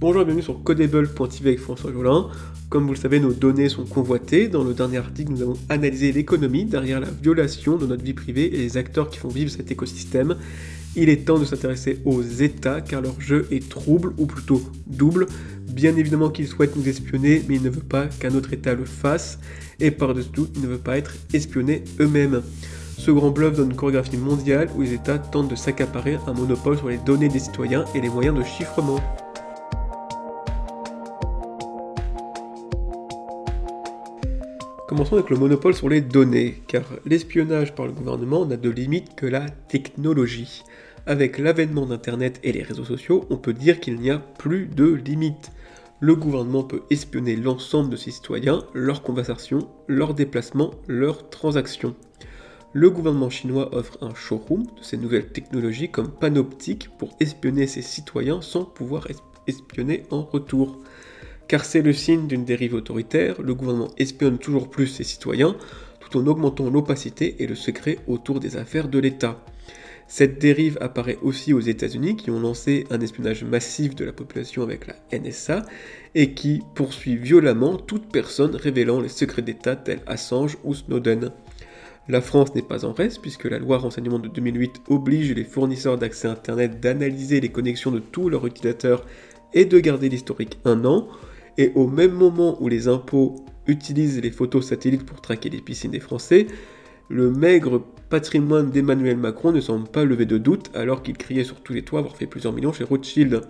Bonjour et bienvenue sur Codable.tv avec François Jolin. Comme vous le savez, nos données sont convoitées. Dans le dernier article, nous avons analysé l'économie derrière la violation de notre vie privée et les acteurs qui font vivre cet écosystème. Il est temps de s'intéresser aux États car leur jeu est trouble, ou plutôt double. Bien évidemment qu'ils souhaitent nous espionner, mais ils ne veulent pas qu'un autre État le fasse. Et par-dessus tout, ils ne veulent pas être espionnés eux-mêmes. Ce grand bluff donne une chorégraphie mondiale où les États tentent de s'accaparer un monopole sur les données des citoyens et les moyens de chiffrement. Commençons avec le monopole sur les données, car l'espionnage par le gouvernement n'a de limite que la technologie. Avec l'avènement d'Internet et les réseaux sociaux, on peut dire qu'il n'y a plus de limite. Le gouvernement peut espionner l'ensemble de ses citoyens, leurs conversations, leurs déplacements, leurs transactions. Le gouvernement chinois offre un showroom de ces nouvelles technologies comme panoptique pour espionner ses citoyens sans pouvoir espionner en retour car c'est le signe d'une dérive autoritaire, le gouvernement espionne toujours plus ses citoyens, tout en augmentant l'opacité et le secret autour des affaires de l'État. Cette dérive apparaît aussi aux États-Unis qui ont lancé un espionnage massif de la population avec la NSA et qui poursuit violemment toute personne révélant les secrets d'État tels Assange ou Snowden. La France n'est pas en reste puisque la loi renseignement de 2008 oblige les fournisseurs d'accès Internet d'analyser les connexions de tous leurs utilisateurs et de garder l'historique un an, et au même moment où les impôts utilisent les photos satellites pour traquer les piscines des Français, le maigre patrimoine d'Emmanuel Macron ne semble pas lever de doute alors qu'il criait sur tous les toits avoir fait plusieurs millions chez Rothschild.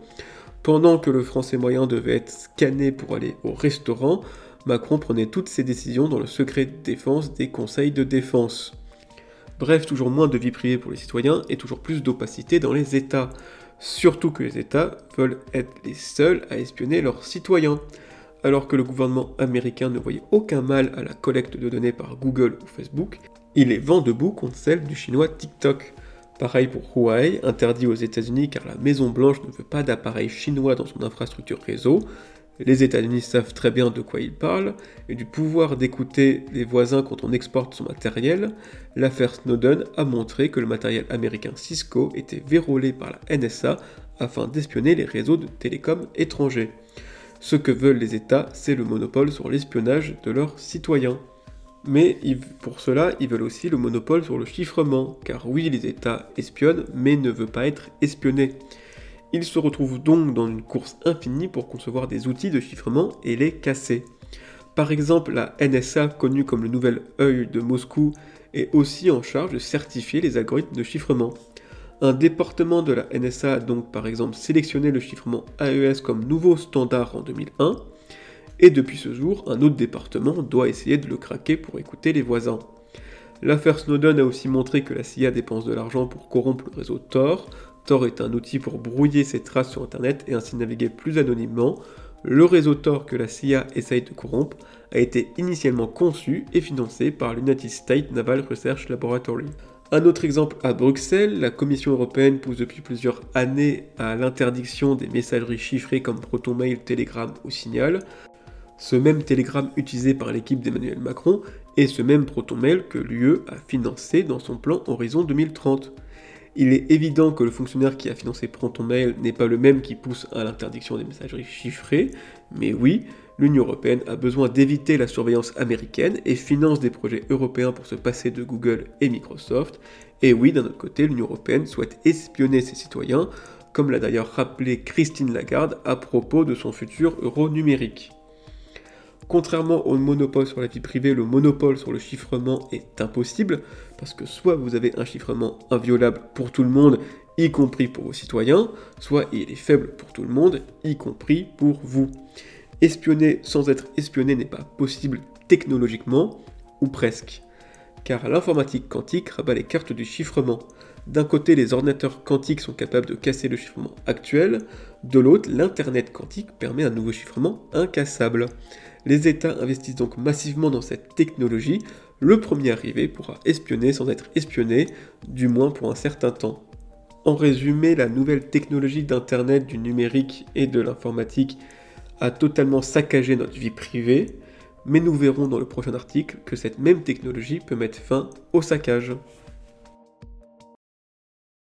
Pendant que le français moyen devait être scanné pour aller au restaurant, Macron prenait toutes ses décisions dans le secret de défense des conseils de défense. Bref, toujours moins de vie privée pour les citoyens et toujours plus d'opacité dans les États surtout que les États veulent être les seuls à espionner leurs citoyens. Alors que le gouvernement américain ne voyait aucun mal à la collecte de données par Google ou Facebook, il est vent debout contre celle du chinois TikTok. Pareil pour Huawei, interdit aux États-Unis car la Maison Blanche ne veut pas d'appareils chinois dans son infrastructure réseau, les États-Unis savent très bien de quoi ils parlent, et du pouvoir d'écouter les voisins quand on exporte son matériel, l'affaire Snowden a montré que le matériel américain Cisco était vérolé par la NSA afin d'espionner les réseaux de télécom étrangers. Ce que veulent les États, c'est le monopole sur l'espionnage de leurs citoyens. Mais pour cela, ils veulent aussi le monopole sur le chiffrement, car oui, les États espionnent, mais ne veulent pas être espionnés. Il se retrouve donc dans une course infinie pour concevoir des outils de chiffrement et les casser. Par exemple, la NSA, connue comme le nouvel œil de Moscou, est aussi en charge de certifier les algorithmes de chiffrement. Un département de la NSA a donc par exemple sélectionné le chiffrement AES comme nouveau standard en 2001, et depuis ce jour, un autre département doit essayer de le craquer pour écouter les voisins. L'affaire Snowden a aussi montré que la CIA dépense de l'argent pour corrompre le réseau Tor, Tor est un outil pour brouiller ses traces sur Internet et ainsi naviguer plus anonymement. Le réseau Tor que la CIA essaye de corrompre a été initialement conçu et financé par l'United States Naval Research Laboratory. Un autre exemple à Bruxelles, la Commission européenne pousse depuis plusieurs années à l'interdiction des messageries chiffrées comme ProtonMail, Telegram ou Signal. Ce même Telegram utilisé par l'équipe d'Emmanuel Macron et ce même ProtonMail que l'UE a financé dans son plan Horizon 2030. Il est évident que le fonctionnaire qui a financé ProtonMail n'est pas le même qui pousse à l'interdiction des messageries chiffrées, mais oui, l'Union européenne a besoin d'éviter la surveillance américaine et finance des projets européens pour se passer de Google et Microsoft. Et oui, d'un autre côté, l'Union européenne souhaite espionner ses citoyens, comme l'a d'ailleurs rappelé Christine Lagarde à propos de son futur euro numérique. Contrairement au monopole sur la vie privée, le monopole sur le chiffrement est impossible, parce que soit vous avez un chiffrement inviolable pour tout le monde, y compris pour vos citoyens, soit il est faible pour tout le monde, y compris pour vous. Espionner sans être espionné n'est pas possible technologiquement, ou presque. Car l'informatique quantique rabat les cartes du chiffrement. D'un côté, les ordinateurs quantiques sont capables de casser le chiffrement actuel, de l'autre, l'Internet quantique permet un nouveau chiffrement incassable. Les États investissent donc massivement dans cette technologie. Le premier arrivé pourra espionner sans être espionné, du moins pour un certain temps. En résumé, la nouvelle technologie d'Internet, du numérique et de l'informatique a totalement saccagé notre vie privée, mais nous verrons dans le prochain article que cette même technologie peut mettre fin au saccage.